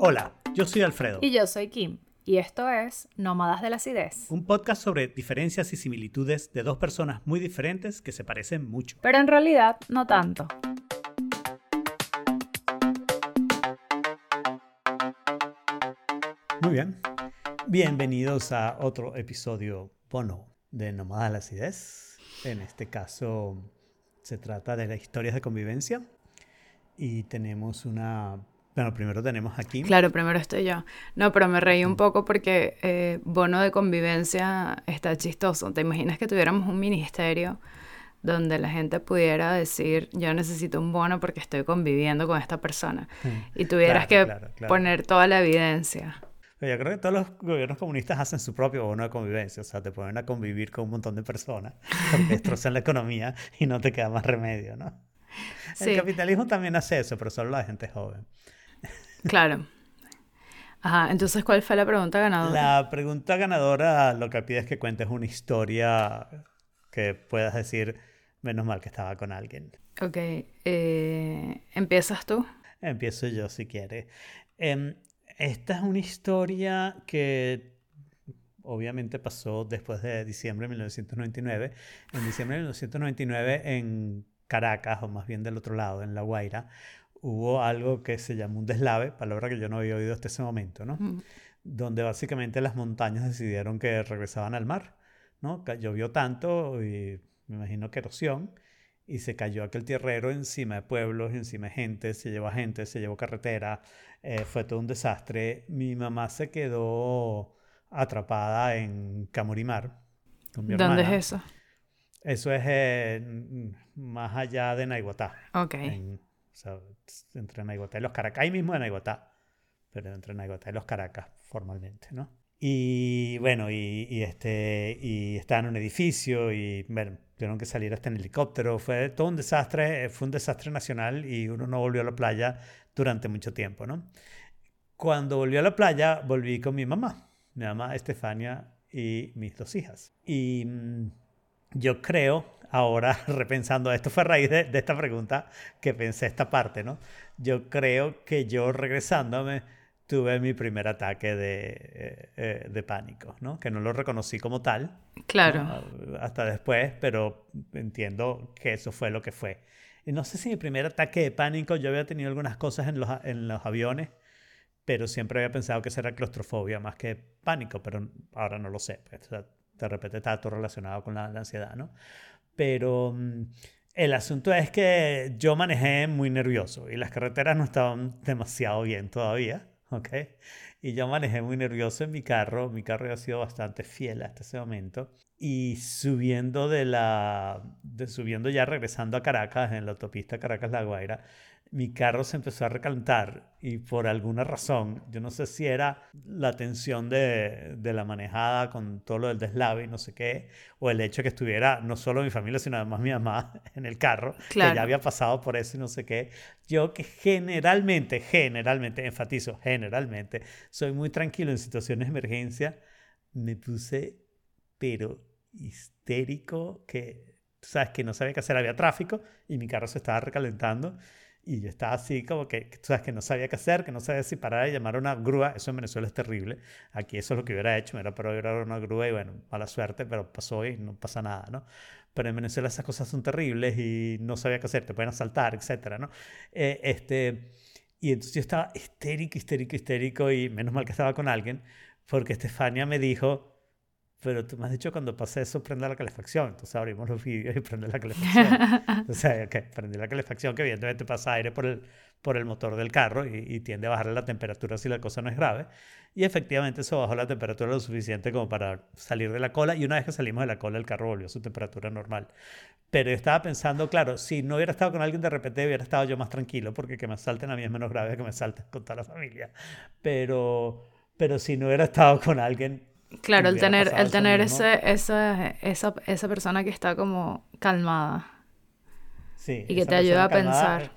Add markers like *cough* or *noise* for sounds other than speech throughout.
Hola, yo soy Alfredo. Y yo soy Kim. Y esto es Nómadas de la Acidez. Un podcast sobre diferencias y similitudes de dos personas muy diferentes que se parecen mucho. Pero en realidad no tanto. Muy bien. Bienvenidos a otro episodio bono de Nómadas de la Acidez. En este caso se trata de las historias de convivencia. Y tenemos una bueno, primero tenemos aquí. Claro, primero estoy yo. No, pero me reí un poco porque eh, bono de convivencia está chistoso. ¿Te imaginas que tuviéramos un ministerio donde la gente pudiera decir, yo necesito un bono porque estoy conviviendo con esta persona? Y tuvieras que poner toda la evidencia. Yo creo que todos los gobiernos comunistas hacen su propio bono de convivencia, o sea, te ponen a convivir con un montón de personas, *laughs* porque destrozan la economía y no te queda más remedio, ¿no? El capitalismo también hace eso, pero solo la gente joven. Claro. Ajá, entonces, ¿cuál fue la pregunta ganadora? La pregunta ganadora lo que pide es que cuentes una historia que puedas decir, menos mal que estaba con alguien. Ok, eh, ¿empiezas tú? Empiezo yo si quieres. Em, esta es una historia que obviamente pasó después de diciembre de 1999. En diciembre de 1999 en Caracas, o más bien del otro lado, en La Guaira, hubo algo que se llamó un deslave, palabra que yo no había oído hasta ese momento, ¿no? Donde básicamente las montañas decidieron que regresaban al mar, ¿no? Llovió tanto y me imagino que erosión y se cayó aquel tierrero encima de pueblos, encima de gente, se llevó a gente, se llevó carretera, eh, fue todo un desastre. Mi mamá se quedó atrapada en Camurimar. ¿Dónde es eso? Eso es eh, más allá de Naiguatá. Ok sea, entre Naiguatá y los Caracas, ahí mismo en Naiguatá, pero entre Naiguatá y los Caracas formalmente, ¿no? Y bueno, y, este, y estaba en un edificio y bueno, tuvieron que salir hasta en helicóptero. Fue todo un desastre, fue un desastre nacional y uno no volvió a la playa durante mucho tiempo, ¿no? Cuando volvió a la playa, volví con mi mamá, mi mamá Estefania y mis dos hijas. Y mm, yo creo ahora *laughs* repensando esto fue a raíz de, esta pregunta que pensé esta parte, ¿no? Yo creo que yo regresándome tuve mi primer ataque de, eh, eh, de pánico, ¿no? Que no lo reconocí como tal. Claro. Hasta después, pero entiendo que eso fue lo que fue. Y no sé si mi primer ataque de pánico, yo había tenido algunas cosas en los, en los aviones, pero siempre había pensado que era claustrofobia más que pánico, pero ahora no lo sé. Pues, de repente está todo relacionado con la ansiedad, ¿no? Pero mm, el asunto es que yo manejé muy nervioso y las carreteras no estaban demasiado bien todavía, *laughs* ¿ok? Y yo manejé muy nervioso en mi carro, mi carro ha sido bastante fiel hasta ese momento, y subiendo de la, de, subiendo ya regresando a Caracas, en la autopista Caracas-La Guaira, mi carro se empezó a recalentar y por alguna razón, yo no sé si era la tensión de, de, la manejada con todo lo del deslave y no sé qué, o el hecho de que estuviera no solo mi familia, sino además mi mamá *laughs* en el carro, que ya había pasado por eso y no sé qué. Yo que generalmente, generalmente, enfatizo, generalmente, soy muy tranquilo en situaciones de emergencia, me puse, pero histérico, que, sabes, que no sabía qué hacer, había tráfico y mi carro se estaba recalentando y yo estaba así como que, tú sabes, que no sabía qué hacer, que no sabía si parar y llamar a una grúa. Eso en Venezuela es terrible. Aquí eso es lo que hubiera hecho, me era para ir a una grúa y bueno, mala suerte, pero pasó y no pasa nada, ¿no? Pero en Venezuela esas cosas son terribles y no sabía qué hacer, te pueden asaltar, etcétera, ¿no? Eh, este, y entonces yo estaba histérico, histérico, histérico y menos mal que estaba con alguien, porque Estefania me dijo, pero tú me has dicho cuando pase eso prende la calefacción. Entonces abrimos los vídeos y prende la calefacción. *laughs* Entonces, ok, prende la calefacción que evidentemente pasa aire por el, por el motor del carro y, tiende a bajarle la temperatura si la cosa no es grave. Y efectivamente eso bajó la temperatura lo suficiente como para salir de la cola. Y una vez que salimos de la cola, el carro volvió a su temperatura normal. Pero yo estaba pensando, claro, si no hubiera estado con alguien de repente, hubiera estado yo más tranquilo, porque que me salten a mí es menos grave que me salten *laughs* con toda la familia. Pero, pero si no hubiera estado con alguien, Claro, el tener, el tener ese, esa, esa, esa persona que está como calmada. Sí. Y que te ayuda a pensar.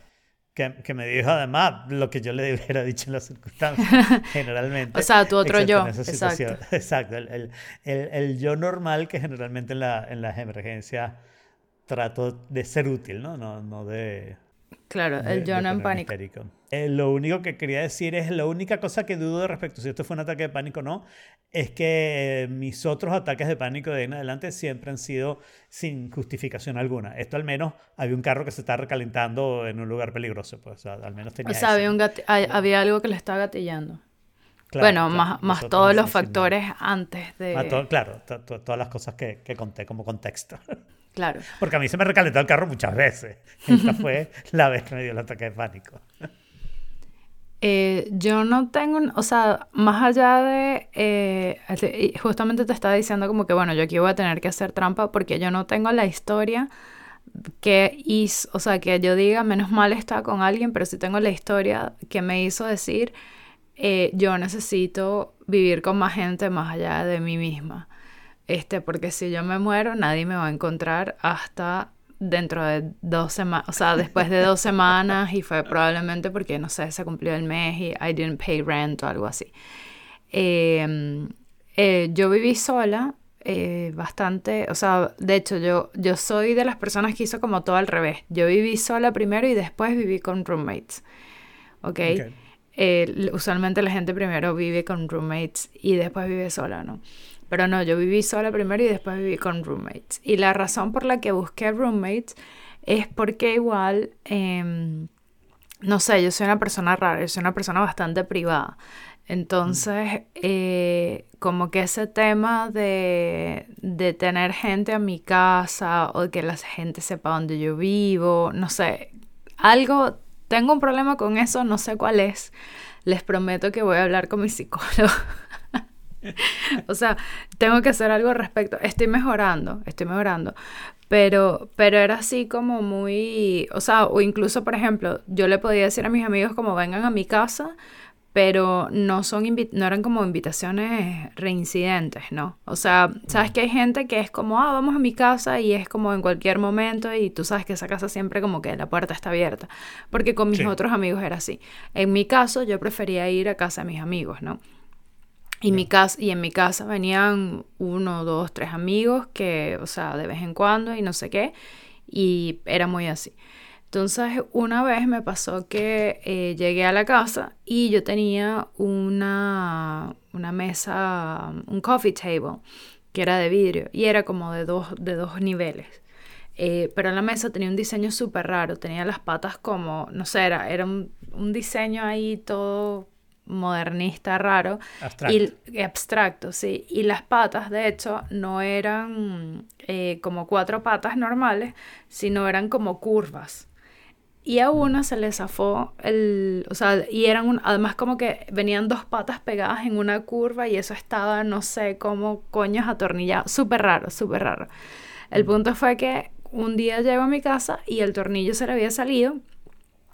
Que, que, me dijo además lo que yo le *laughs* hubiera dicho en las circunstancias, *laughs* generalmente. o sea, tu otro yo. Exacto. *laughs* Exacto. El, el, el, el, yo normal que generalmente en, la, en las emergencias trato de ser útil, ¿no? No, no de Claro, el de- de no en pánico. Eh, lo único que quería decir es, la única cosa que dudo respecto a si esto fue un ataque de pánico o no, es que mis otros ataques de pánico de ahí en adelante siempre han sido sin justificación alguna. Esto al menos había un carro que se estaba recalentando en un lugar peligroso, pues al menos tenía O sea, había, un gati- hay- había algo que le estaba gatillando. Claro, bueno, claro, más, más todos los factores antes de... Ah, claro, to- to- todas las cosas que, que conté como contexto. *laughs* Claro. Porque a mí se me recalentó el carro muchas veces. *laughs* Esta fue la vez que me dio el ataque de pánico. *laughs* Eh, yo no tengo, o sea, más allá de, eh, te- y justamente te estaba diciendo como que, bueno, yo aquí voy a tener que hacer trampa porque yo no tengo la historia que hizo, o sea, que yo diga, menos mal estaba con alguien, pero sí tengo la historia que me hizo decir, eh, yo necesito vivir con más gente más allá de mí misma. Este, porque si yo me muero, nadie me va a encontrar hasta dentro de dos semanas, o sea, después de dos semanas y fue probablemente porque, no sé, se cumplió el mes y I didn't pay rent o algo así. Eh, eh, yo viví sola eh, bastante, o sea, de hecho yo, yo soy de las personas que hizo como todo al revés. Yo viví sola primero y después viví con roommates. ¿Ok? Ok. Eh, usualmente la gente primero vive con roommates y después vive sola, ¿no? Pero no, yo viví sola primero y después viví con roommates. Y la razón por la que busqué roommates es porque igual, em, no sé, yo soy una persona rara, yo soy una persona bastante privada. Entonces, eh, como que ese tema de, de tener gente a mi casa o que la gente sepa dónde yo vivo, no sé, algo, tengo un problema con eso, no sé cuál es. Les prometo que voy a hablar con mi psicólogo. *laughs* *laughs* O sea, tengo que hacer algo al respecto. Estoy mejorando, estoy mejorando. Pero, pero era así como muy, o sea, o incluso, por ejemplo, yo le podía decir a mis amigos como vengan a mi casa, pero no son no eran como invitaciones reincidentes, ¿no? O sea, sabes que hay gente que es como, ah, vamos a mi casa y es como en cualquier momento y tú sabes que esa casa siempre como que la puerta está abierta, porque con mis Sí. otros amigos era así. En mi caso, yo prefería ir a casa de mis amigos, ¿no? Y, mi casa, y en mi casa venían uno, dos, tres amigos que, o sea, de vez en cuando y no sé qué, y era muy así. Entonces, una vez me pasó que eh, llegué a la casa y yo tenía una, una mesa, un coffee table, que era de vidrio, y era como de dos, de dos niveles. Eh, pero la mesa tenía un diseño súper raro, tenía las patas como, no sé, era, era un, un diseño ahí todo modernista raro Abstracto. y abstracto, sí. Y las patas, de hecho, no eran eh, como cuatro patas normales, sino eran como curvas. Y a una se le zafó el, o sea, y eran un, además como que venían dos patas pegadas en una curva y eso estaba, no sé, como coños atornillado, súper raro, súper raro. El punto fue que un día llego a mi casa y el tornillo se le había salido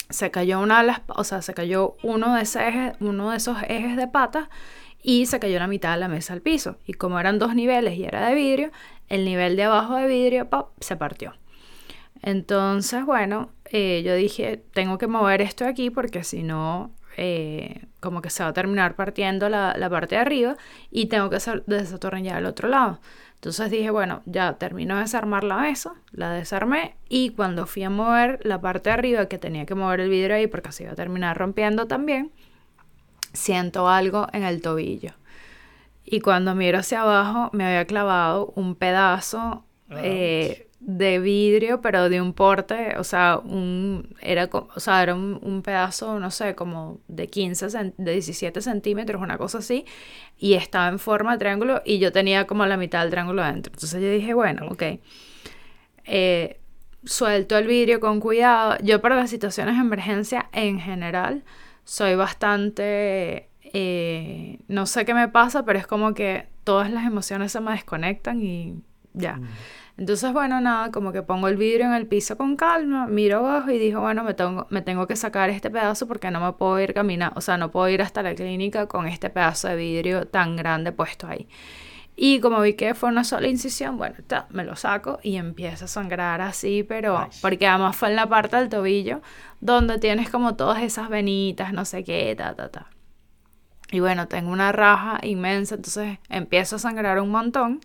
se cayó una de las, o sea, se cayó uno de, ese uno de esos ejes de patas y se cayó la mitad de la mesa al piso. Y como eran dos niveles y era de vidrio, el nivel de abajo de vidrio ¡pop! se partió. Entonces, bueno, eh, yo dije, tengo que mover esto aquí porque si no, eh, como que se va a terminar partiendo la, la parte de arriba y tengo que desatornillar el otro lado. Entonces dije, bueno, ya termino de desarmar la mesa, la desarmé y cuando fui a mover la parte de arriba, que tenía que mover el vidrio ahí porque se iba a terminar rompiendo también, siento algo en el tobillo. Y cuando miro hacia abajo, me había clavado un pedazo eh, de vidrio, pero de un porte, o sea, un, era, o sea, era un, un pedazo, no sé, como de 15, cen- de 17 centímetros, una cosa así, y estaba en forma de triángulo y yo tenía como la mitad del triángulo adentro. Entonces yo dije, bueno, ok. Eh, suelto el vidrio con cuidado. Yo para las situaciones de emergencia en general soy bastante... eh, no sé qué me pasa, pero es como que todas las emociones se me desconectan y ya. Entonces, bueno, nada, como que pongo el vidrio en el piso con calma, miro abajo y digo, bueno, me tengo, me tengo que sacar este pedazo porque no me puedo ir caminando, o sea, no puedo ir hasta la clínica con este pedazo de vidrio tan grande puesto ahí. Y como vi que fue una sola incisión, bueno, ta, me lo saco y empieza a sangrar así, pero Ay. porque además fue en la parte del tobillo donde tienes como todas esas venitas, no sé qué, ta, ta, ta. Y bueno, tengo una raja inmensa, entonces empiezo a sangrar un montón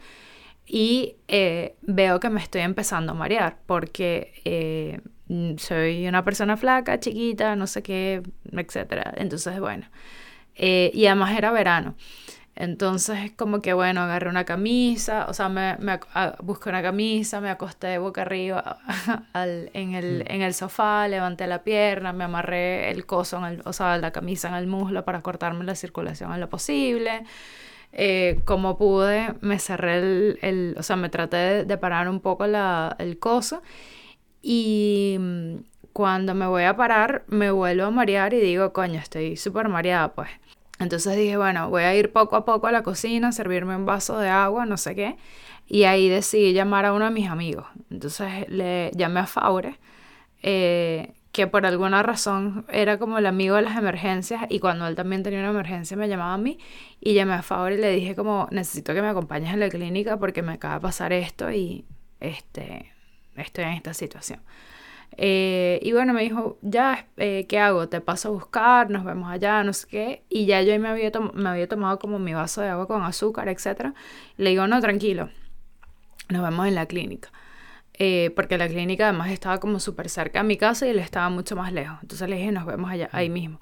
y eh, veo que me estoy empezando a marear porque eh, mm, soy una persona flaca, chiquita, no sé qué, etc. Entonces, bueno, eh, y además era verano. Entonces, como que bueno, agarré una camisa, o sea, me, me busqué una camisa, me acosté boca arriba *laughs* en, el, mm. en el sofá, levanté la pierna, me amarré el coso, en el, o sea, la camisa en el muslo para cortarme la circulación en lo posible. Eh, como pude, me cerré el, el, o sea, me traté de, parar un poco la, el coso y mm, cuando me voy a parar, me vuelvo a marear y digo, coño, estoy súper mareada, pues. Entonces dije, bueno, voy a ir poco a poco a la cocina, servirme un vaso de agua, no sé qué. Y ahí decidí llamar a uno de mis amigos. Entonces le llamé a Faure, eh, que por alguna razón era como el amigo de las emergencias y cuando él también tenía una emergencia me llamaba a mí y llamé a Faure y le dije como necesito que me acompañes a la clínica porque me acaba de pasar esto y este, estoy en esta situación. Eh, y bueno, me dijo, ya, eh, ¿qué hago? Te paso a buscar, nos vemos allá, no sé qué. Y ya yo me había, me había tomado como mi vaso de agua con azúcar, etc. le digo, no, tranquilo, nos vemos en la clínica. Eh, porque la clínica además estaba como súper cerca a mi casa y él estaba mucho más lejos. Entonces le dije, nos vemos allá, ahí mismo.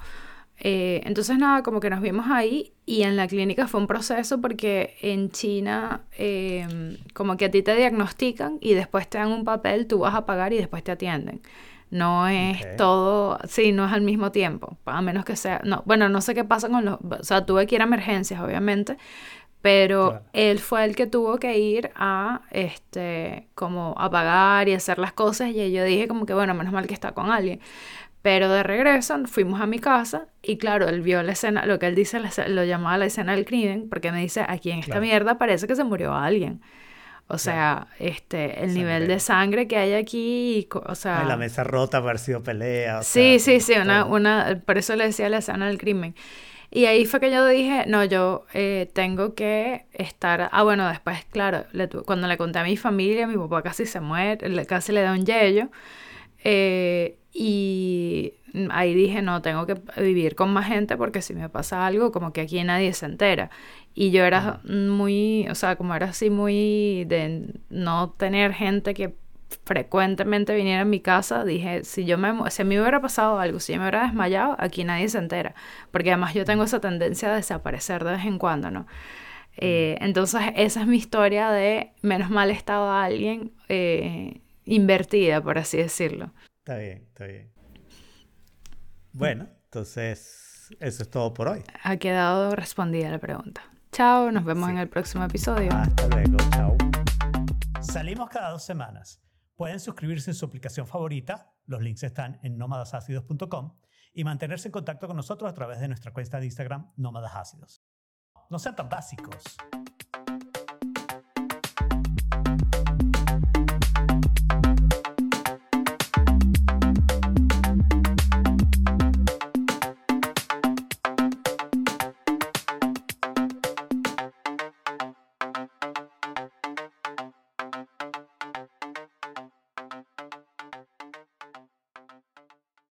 Eh, entonces nada, como que nos vimos ahí y en la clínica fue un proceso porque en China em, como que a ti te diagnostican y después te dan un papel, tú vas a pagar y después te atienden. No es todo, sí, no es al mismo tiempo, a menos que sea, no, bueno, no sé qué pasa con los, o sea, tuve que ir a emergencias, obviamente, pero él fue el que tuvo que ir a, este, como a pagar y hacer las cosas y yo dije como que, bueno, menos mal que está con alguien. Pero de regreso fuimos a mi casa y claro, él vio la escena, lo que él dice lo llamaba la escena del crimen, porque me dice, aquí en esta mierda parece que se murió alguien. O sea, este, el nivel de sangre que hay aquí, o sea... la mesa rota, haber sido pelea. sí, sí, sí, una, una, por eso le decía la escena del crimen. Y ahí fue que yo dije, no, yo eh, tengo que estar... Ah, bueno, después, claro, cuando le conté a mi familia, mi papá casi se muere, casi le da un yello. Eh, y ahí dije, no, tengo que vivir con más gente porque si me pasa algo, como que aquí nadie se entera. Y yo era muy, o sea, como era así muy de no tener gente que frecuentemente viniera a mi casa, dije, si yo me, si me hubiera pasado algo, si yo me hubiera desmayado, aquí nadie se entera. Porque además yo tengo esa tendencia a desaparecer de vez en cuando, ¿no? Eh, entonces esa es mi historia de menos mal estaba alguien eh, invertida, por así decirlo. Está bien, está bien. Bueno, entonces eso es todo por hoy. Ha quedado respondida la pregunta. Chao, nos vemos en el próximo episodio. Hasta luego, chao. Salimos cada dos semanas. Pueden suscribirse en su aplicación favorita, los links están en nómadasácidos.com y mantenerse en contacto con nosotros a través de nuestra cuenta de Instagram Nómadas Ácidos. No sean tan básicos.